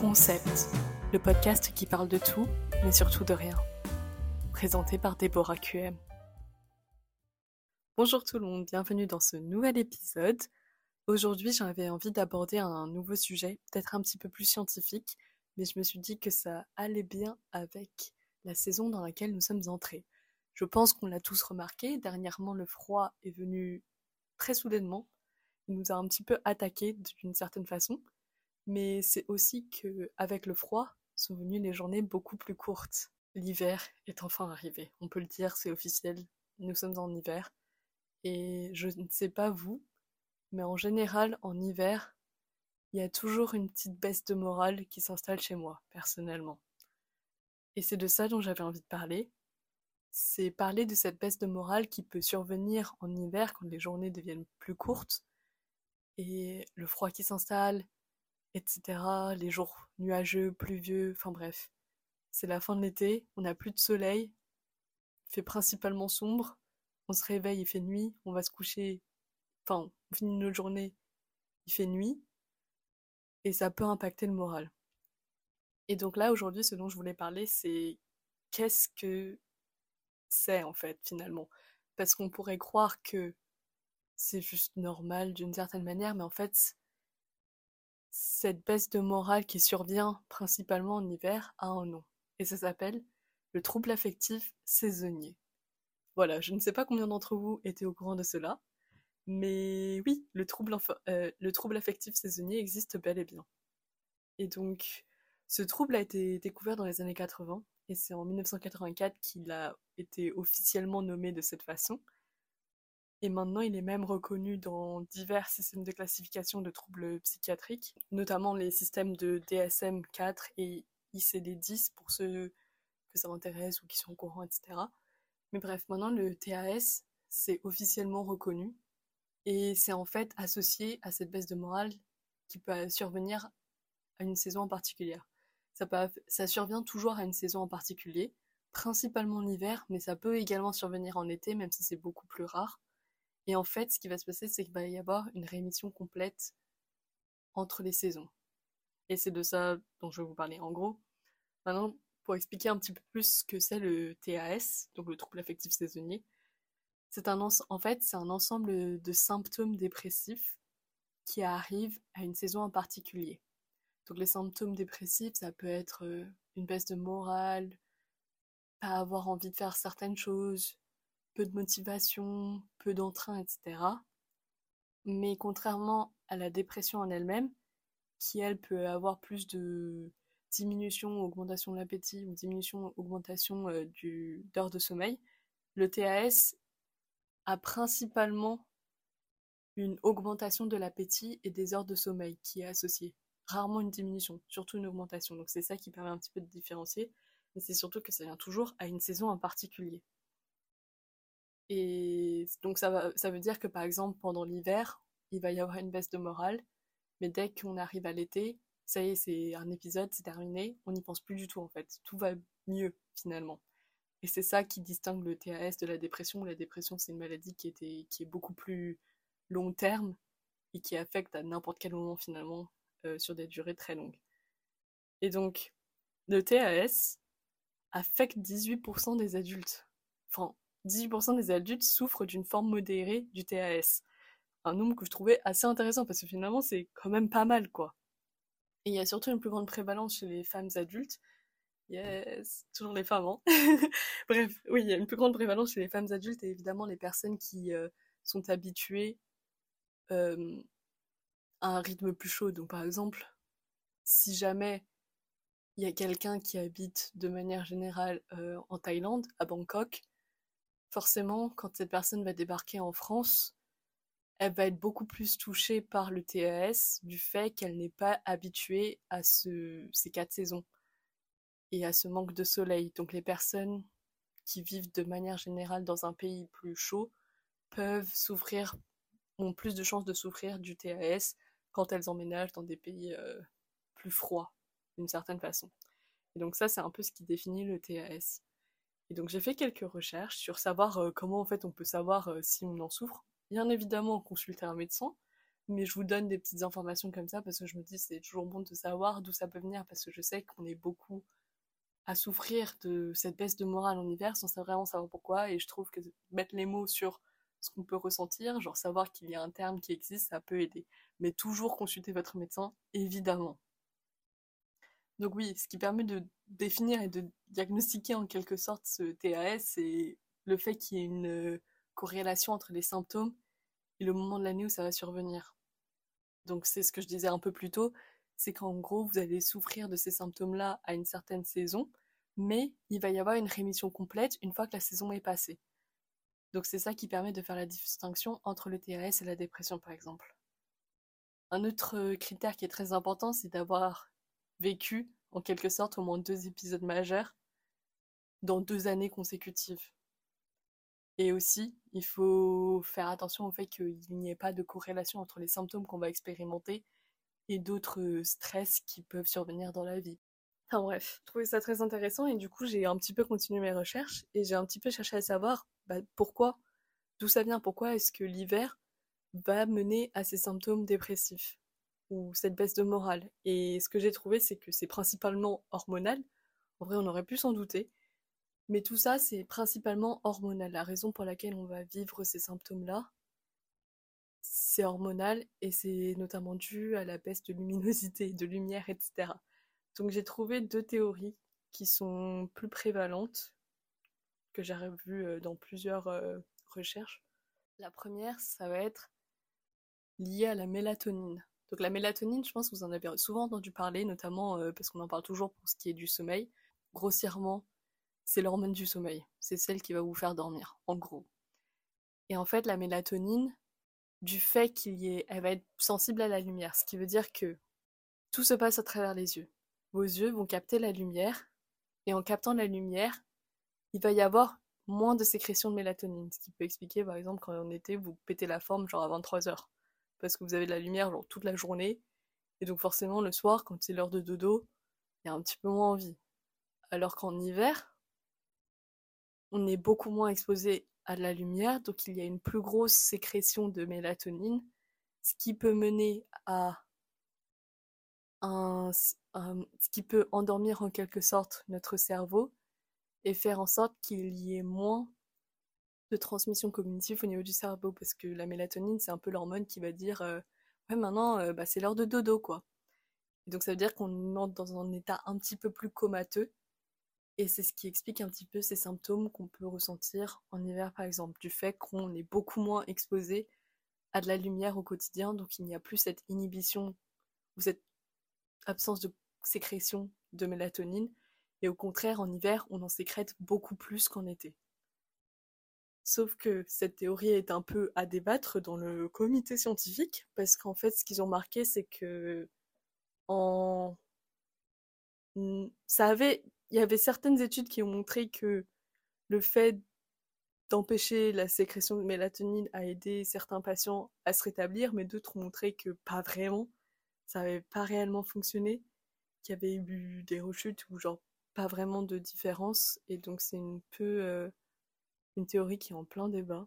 Concept, le podcast qui parle de tout, mais surtout de rien. Présenté par Déborah QM. Bonjour tout le monde, bienvenue dans ce nouvel épisode. Aujourd'hui, j'avais envie d'aborder un nouveau sujet, peut-être un petit peu plus scientifique, mais je me suis dit que ça allait bien avec la saison dans laquelle nous sommes entrés. Je pense qu'on l'a tous remarqué, dernièrement le froid est venu très soudainement, il nous a un petit peu attaqué d'une certaine façon, mais c'est aussi que avec le froid sont venues les journées beaucoup plus courtes. L'hiver est enfin arrivé, on peut le dire, c'est officiel, nous sommes en hiver. Et je ne sais pas vous, mais en général, en hiver, il y a toujours une petite baisse de morale qui s'installe chez moi, personnellement. Et c'est de ça dont j'avais envie de parler. C'est parler de cette baisse de morale qui peut survenir en hiver quand les journées deviennent plus courtes et le froid qui s'installe, etc. Les jours nuageux, pluvieux, enfin bref. C'est la fin de l'été, on n'a plus de soleil, il fait principalement sombre, on se réveille, il fait nuit, on va se coucher, enfin, on finit notre journée, il fait nuit, et ça peut impacter le moral. Et donc là, aujourd'hui, ce dont je voulais parler, c'est qu'est-ce que c'est en fait, finalement? Parce qu'on pourrait croire que c'est juste normal d'une certaine manière, mais en fait, cette baisse de morale qui survient principalement en hiver a un nom, et ça s'appelle le trouble affectif saisonnier. Voilà, je ne sais pas combien d'entre vous étaient au courant de cela, mais oui, le trouble, euh, affectif saisonnier existe bel et bien. Et donc, ce trouble a été découvert dans les années 80, et c'est en 1984 qu'il a été officiellement nommé de cette façon. Et maintenant, il est même reconnu dans divers systèmes de classification de troubles psychiatriques, notamment les systèmes de DSM-4 et ICD-10 pour ceux que ça intéresse ou qui sont au courant, etc. Mais bref, maintenant, le TAS, c'est officiellement reconnu et c'est en fait associé à cette baisse de morale qui peut survenir à une saison en particulier. Ça, ça survient toujours à une saison en particulier, principalement l'hiver, mais ça peut également survenir en été, même si c'est beaucoup plus rare. Et en fait, ce qui va se passer, c'est qu'il va y avoir une rémission complète entre les saisons. Et c'est de ça dont je vais vous parler. En gros, maintenant, pour expliquer un petit peu plus ce que c'est le TAS, donc le trouble affectif saisonnier, c'est un en fait, c'est un ensemble de symptômes dépressifs qui arrivent à une saison en particulier. Donc les symptômes dépressifs, ça peut être euh, une baisse de morale, pas avoir envie de faire certaines choses, peu de motivation, peu d'entrain, etc. Mais contrairement à la dépression en elle-même, qui elle peut avoir plus de diminution, augmentation de l'appétit ou diminution, augmentation euh, d'heures de sommeil, le TAS a principalement une augmentation de l'appétit et des heures de sommeil qui est associée. Rarement une diminution, surtout une augmentation. Donc c'est ça qui permet un petit peu de différencier, mais c'est surtout que ça vient toujours à une saison en particulier. Et donc ça, veut dire que par exemple pendant l'hiver, il va y avoir une baisse de morale, mais dès qu'on arrive à l'été, ça y est, c'est un épisode, c'est terminé, on n'y pense plus du tout en fait. Tout va mieux finalement. Et c'est ça qui distingue le TAS de la dépression. La dépression, c'est une maladie qui est beaucoup plus long terme et qui affecte à n'importe quel moment finalement euh, sur des durées très longues. Et donc, le TAS affecte 18% des adultes. Enfin, 18% des adultes souffrent d'une forme modérée du TAS. Un nombre que je trouvais assez intéressant parce que finalement c'est quand même pas mal quoi. Et il y a surtout une plus grande prévalence chez les femmes adultes. Yes, toujours les femmes, hein. Bref, oui, il y a une plus grande prévalence chez les femmes adultes et évidemment les personnes qui euh, sont habituées à un rythme plus chaud. Donc par exemple, si jamais il y a quelqu'un qui habite de manière générale euh, en Thaïlande, à Bangkok, forcément, quand cette personne va débarquer en France, elle va être beaucoup plus touchée par le TAS du fait qu'elle n'est pas habituée à ce, ces quatre saisons et à ce manque de soleil. Donc les personnes qui vivent de manière générale dans un pays plus chaud peuvent souffrir, ont plus de chances de souffrir du TAS quand elles emménagent dans des pays euh, plus froids, d'une certaine façon. Et donc ça, c'est un peu ce qui définit le TAS. Et donc j'ai fait quelques recherches sur savoir comment en fait on peut savoir si on en souffre. Bien évidemment consulter un médecin, mais je vous donne des petites informations comme ça parce que je me dis c'est toujours bon de savoir d'où ça peut venir parce que je sais qu'on est beaucoup à souffrir de cette baisse de morale en hiver sans vraiment savoir pourquoi et je trouve que mettre les mots sur ce qu'on peut ressentir, genre savoir qu'il y a un terme qui existe, ça peut aider. Mais toujours consulter votre médecin, évidemment. Donc oui, ce qui permet de définir et de diagnostiquer en quelque sorte ce TAS, c'est le fait qu'il y ait une corrélation entre les symptômes et le moment de l'année où ça va survenir. Donc c'est ce que je disais un peu plus tôt, c'est qu'en gros vous allez souffrir de ces symptômes-là à une certaine saison, mais il va y avoir une rémission complète une fois que la saison est passée. Donc c'est ça qui permet de faire la distinction entre le TRS et la dépression par exemple. Un autre critère qui est très important, c'est d'avoir vécu en quelque sorte au moins deux épisodes majeurs dans deux années consécutives. Et aussi, il faut faire attention au fait qu'il n'y ait pas de corrélation entre les symptômes qu'on va expérimenter et d'autres stress qui peuvent survenir dans la vie. Enfin bref, je trouvais ça très intéressant et du coup j'ai un petit peu continué mes recherches et j'ai un petit peu cherché à savoir bah, pourquoi, d'où ça vient, pourquoi est-ce que l'hiver va mener à ces symptômes dépressifs ou cette baisse de morale. Et ce que j'ai trouvé, c'est que c'est principalement hormonal. En vrai, on aurait pu s'en douter. Mais tout ça, c'est principalement hormonal. La raison pour laquelle on va vivre ces symptômes-là, c'est hormonal et c'est notamment dû à la baisse de luminosité, de lumière, etc. Donc j'ai trouvé deux théories qui sont plus prévalentes, que j'ai revues euh, dans plusieurs euh, recherches. La première, ça va être lié à la mélatonine. Donc la mélatonine, je pense que vous en avez souvent entendu parler, notamment euh, parce qu'on en parle toujours pour ce qui est du sommeil. Grossièrement, c'est l'hormone du sommeil. C'est celle qui va vous faire dormir, en gros. Et en fait, la mélatonine, du fait qu'il y ait, elle va être sensible à la lumière, ce qui veut dire que tout se passe à travers les yeux. Vos yeux vont capter la lumière, et en captant la lumière, il va y avoir moins de sécrétion de mélatonine, ce qui peut expliquer par exemple quand en été vous pétez la forme genre à 23h parce que vous avez de la lumière genre, toute la journée. Et donc forcément, le soir, quand c'est l'heure de dodo, il y a un petit peu moins envie. Alors qu'en hiver, on est beaucoup moins exposé à la lumière, donc il y a une plus grosse sécrétion de mélatonine, ce qui peut mener à un, ce qui peut endormir en quelque sorte notre cerveau et faire en sorte qu'il y ait moins de transmission cognitive au niveau du cerveau parce que la mélatonine c'est un peu l'hormone qui va dire euh, ouais maintenant euh, bah, c'est l'heure de dodo quoi. donc ça veut dire qu'on entre dans un état un petit peu plus comateux et c'est ce qui explique un petit peu ces symptômes qu'on peut ressentir en hiver par exemple du fait qu'on est beaucoup moins exposé à de la lumière au quotidien donc il n'y a plus cette inhibition ou cette absence de sécrétion de mélatonine et au contraire en hiver on en sécrète beaucoup plus qu'en été. Sauf que cette théorie est un peu à débattre dans le comité scientifique, parce qu'en fait, ce qu'ils ont marqué, c'est que en... ça avait... il y avait certaines études qui ont montré que le fait d'empêcher la sécrétion de mélatonine a aidé certains patients à se rétablir, mais d'autres ont montré que pas vraiment, ça n'avait pas réellement fonctionné, qu'il y avait eu des rechutes ou genre pas vraiment de différence, et donc c'est un peu euh, une théorie qui est en plein débat,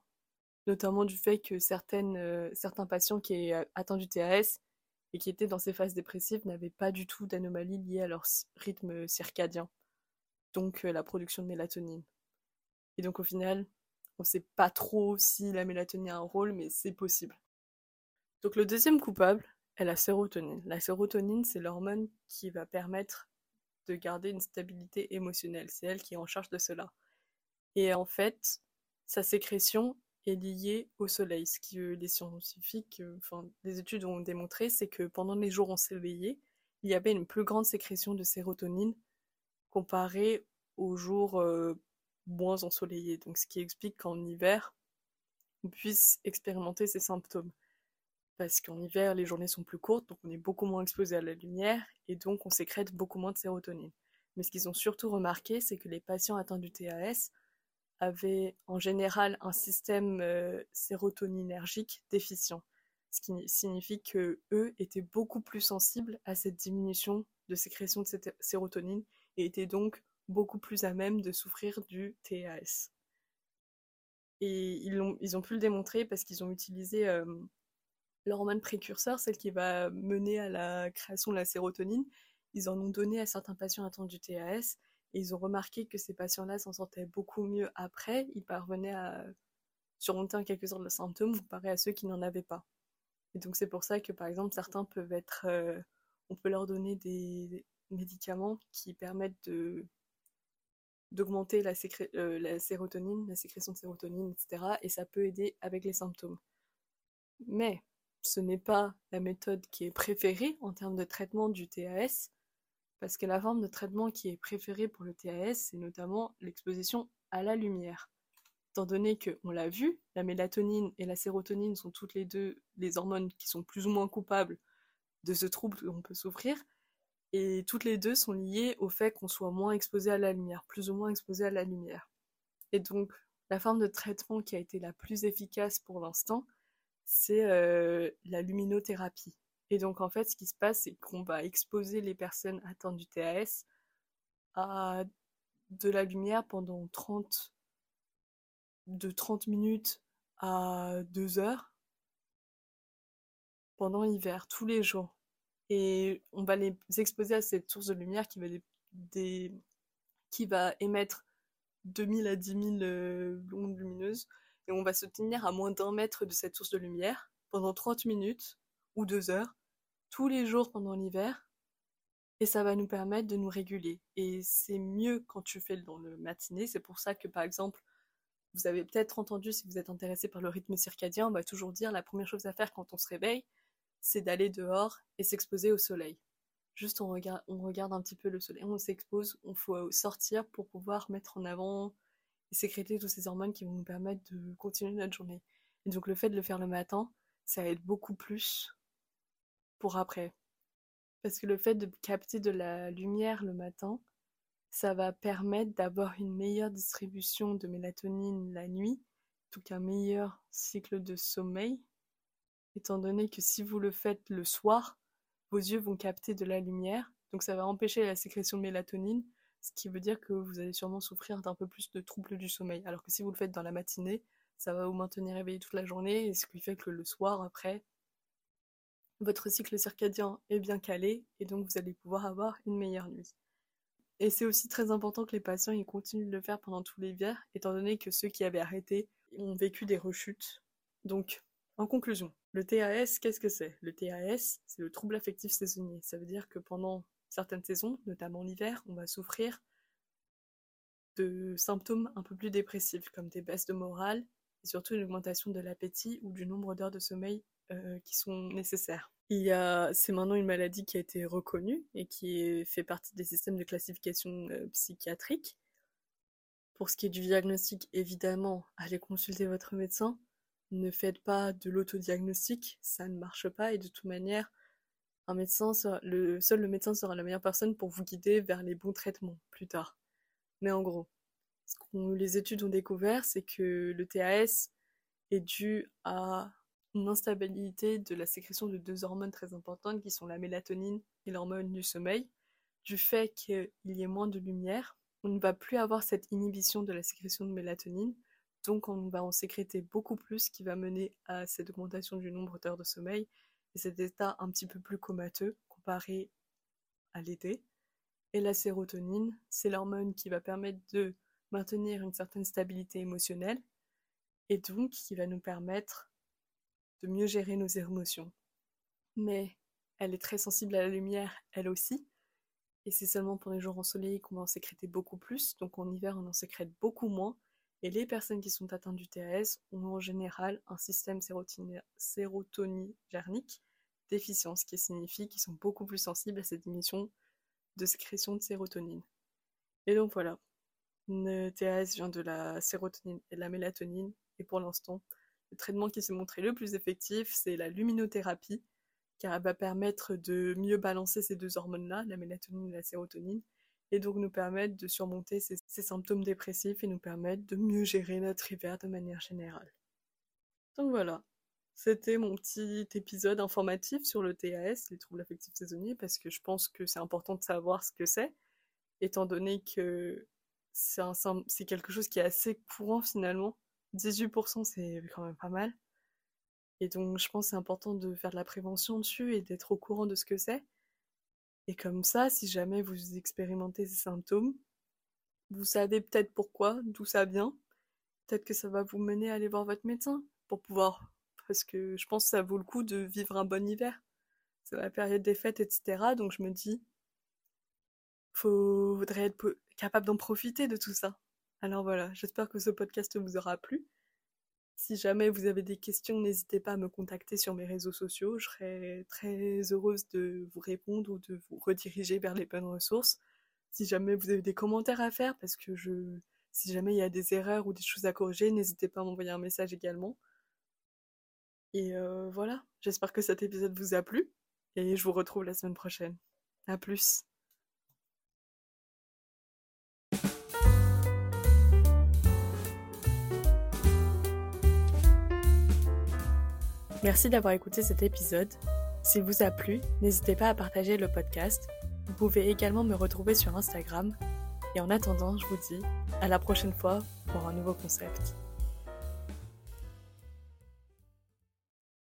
notamment du fait que euh, certains patients qui aient atteint du TAS et qui étaient dans ces phases dépressives n'avaient pas du tout d'anomalies liées à leur rythme circadien, donc euh, la production de mélatonine. Et donc au final, on ne sait pas trop si la mélatonine a un rôle, mais c'est possible. Donc le deuxième coupable est la sérotonine. La sérotonine, c'est l'hormone qui va permettre de garder une stabilité émotionnelle. C'est elle qui est en charge de cela. Et en fait, sa sécrétion est liée au soleil. Ce que les scientifiques, euh, enfin, les études ont démontré, c'est que pendant les jours ensoleillés, il y avait une plus grande sécrétion de sérotonine comparée aux jours euh, moins ensoleillés. Donc, ce qui explique qu'en hiver, on puisse expérimenter ces symptômes. Parce qu'en hiver, les journées sont plus courtes, donc on est beaucoup moins exposé à la lumière, et donc on sécrète beaucoup moins de sérotonine. Mais ce qu'ils ont surtout remarqué, c'est que les patients atteints du TAS avaient en général un système euh, sérotoninergique déficient, ce qui signifie que eux étaient beaucoup plus sensibles à cette diminution de sécrétion de cette sérotonine et étaient donc beaucoup plus à même de souffrir du TAS. Et ils ont, pu le démontrer parce qu'ils ont utilisé euh, l'hormone précurseur, celle qui va mener à la création de la sérotonine, ils en ont donné à certains patients atteints du TAS ils ont remarqué que ces patients-là s'en sortaient beaucoup mieux après. Ils parvenaient à surmonter en quelque sorte le symptôme comparé à ceux qui n'en avaient pas. Et donc c'est pour ça que par exemple certains peuvent être, euh, on peut leur donner des médicaments qui permettent d'augmenter euh, la sérotonine, la sécrétion de sérotonine, etc. Et ça peut aider avec les symptômes. Mais ce n'est pas la méthode qui est préférée en termes de traitement du TAS, parce que la forme de traitement qui est préférée pour le TAS, c'est notamment l'exposition à la lumière. Étant donné que, on l'a vu, la mélatonine et la sérotonine sont toutes les deux les hormones qui sont plus ou moins coupables de ce trouble qu'on peut souffrir, et toutes les deux sont liées au fait qu'on soit moins exposé à la lumière, plus ou moins exposé à la lumière. Et donc, la forme de traitement qui a été la plus efficace pour l'instant, c'est euh, la luminothérapie. Et donc en fait, ce qui se passe, c'est qu'on va exposer les personnes atteintes du TAS à de la lumière pendant 30, de 30 minutes à 2 heures pendant l'hiver, tous les jours. Et on va les exposer à cette source de lumière qui va, qui va émettre 2000 à 10 000 euh, ondes lumineuses et on va se tenir à moins d'un mètre de cette source de lumière pendant 30 minutes ou 2 heures, tous les jours pendant l'hiver, et ça va nous permettre de nous réguler. Et c'est mieux quand tu fais dans le matinée, c'est pour ça que par exemple, vous avez peut-être entendu, si vous êtes intéressé par le rythme circadien, on va toujours dire la première chose à faire quand on se réveille, c'est d'aller dehors et s'exposer au soleil. Juste on regarde, un petit peu le soleil, on s'expose, on faut sortir pour pouvoir mettre en avant sécréter toutes ces hormones qui vont nous permettre de continuer notre journée. Et donc le fait de le faire le matin, ça aide beaucoup plus après. Parce que le fait de capter de la lumière le matin, ça va permettre d'avoir une meilleure distribution de mélatonine la nuit, tout qu'un meilleur cycle de sommeil, étant donné que si vous le faites le soir, vos yeux vont capter de la lumière, donc ça va empêcher la sécrétion de mélatonine, ce qui veut dire que vous allez sûrement souffrir d'un peu plus de troubles du sommeil. Alors que si vous le faites dans la matinée, ça va vous maintenir éveillé toute la journée, et ce qui fait que le soir, après, votre cycle circadien est bien calé, et donc vous allez pouvoir avoir une meilleure nuit. Et c'est aussi très important que les patients continuent de le faire pendant tout l'hiver, étant donné que ceux qui avaient arrêté ont vécu des rechutes. Donc, en conclusion, le TAS, qu'est-ce que c'est? Le TAS, c'est le trouble affectif saisonnier. Ça veut dire que pendant certaines saisons, notamment l'hiver, on va souffrir de symptômes un peu plus dépressifs, comme des baisses de morale et surtout une augmentation de l'appétit ou du nombre d'heures de sommeil euh, qui sont nécessaires. C'est maintenant une maladie qui a été reconnue et qui fait partie des systèmes de classification euh, psychiatrique. Pour ce qui est du diagnostic, évidemment, allez consulter votre médecin. Ne faites pas de l'autodiagnostic, ça ne marche pas et de toute manière, seul le médecin sera la meilleure personne pour vous guider vers les bons traitements plus tard. Mais en gros, ce que les études ont découvert, c'est que le TAS est dû à une instabilité de la sécrétion de deux hormones très importantes qui sont la mélatonine et l'hormone du sommeil. Du fait qu'il y ait moins de lumière, on ne va plus avoir cette inhibition de la sécrétion de mélatonine, donc on va en sécréter beaucoup plus, qui va mener à cette augmentation du nombre d'heures de sommeil et cet état un petit peu plus comateux comparé à l'été. Et la sérotonine, c'est l'hormone qui va permettre de maintenir une certaine stabilité émotionnelle et donc qui va nous permettre de mieux gérer nos émotions. Mais elle est très sensible à la lumière, elle aussi, et c'est seulement pour les jours ensoleillés qu'on va en sécréter beaucoup plus, donc en hiver on en sécrète beaucoup moins, et les personnes qui sont atteintes du TAS ont en général un système sérotoninergique déficient, ce qui signifie qu'ils sont beaucoup plus sensibles à cette émission de sécrétion de sérotonine. Et donc voilà, le TAS vient de la sérotonine et de la mélatonine, et pour l'instant, le traitement qui s'est montré le plus effectif, c'est la luminothérapie, car elle va permettre de mieux balancer ces deux hormones-là, la mélatonine et la sérotonine, et donc nous permettre de surmonter ces, symptômes dépressifs et nous permettre de mieux gérer notre hiver de manière générale. Donc voilà, c'était mon petit épisode informatif sur le TAS, les troubles affectifs saisonniers, parce que je pense que c'est important de savoir ce que c'est, étant donné que c'est quelque chose qui est assez courant finalement. 18% c'est quand même pas mal. Et donc, je pense que c'est important de faire de la prévention dessus et d'être au courant de ce que c'est. Et comme ça, si jamais vous expérimentez ces symptômes, vous savez peut-être pourquoi, d'où ça vient. Peut-être que ça va vous mener à aller voir votre médecin pour pouvoir. Parce que je pense que ça vaut le coup de vivre un bon hiver. C'est la période des fêtes, etc. Donc je me dis, faudrait être capable d'en profiter de tout ça. Alors voilà, j'espère que ce podcast vous aura plu. Si jamais vous avez des questions, n'hésitez pas à me contacter sur mes réseaux sociaux. Je serai très heureuse de vous répondre ou de vous rediriger vers les bonnes ressources. Si jamais vous avez des commentaires à faire, parce que je, si jamais il y a des erreurs ou des choses à corriger, n'hésitez pas à m'envoyer un message également. Et euh, voilà, j'espère que cet épisode vous a plu et je vous retrouve la semaine prochaine. À plus. Merci d'avoir écouté cet épisode. S'il vous a plu, n'hésitez pas à partager le podcast. Vous pouvez également me retrouver sur Instagram. Et en attendant, je vous dis à la prochaine fois pour un nouveau concept.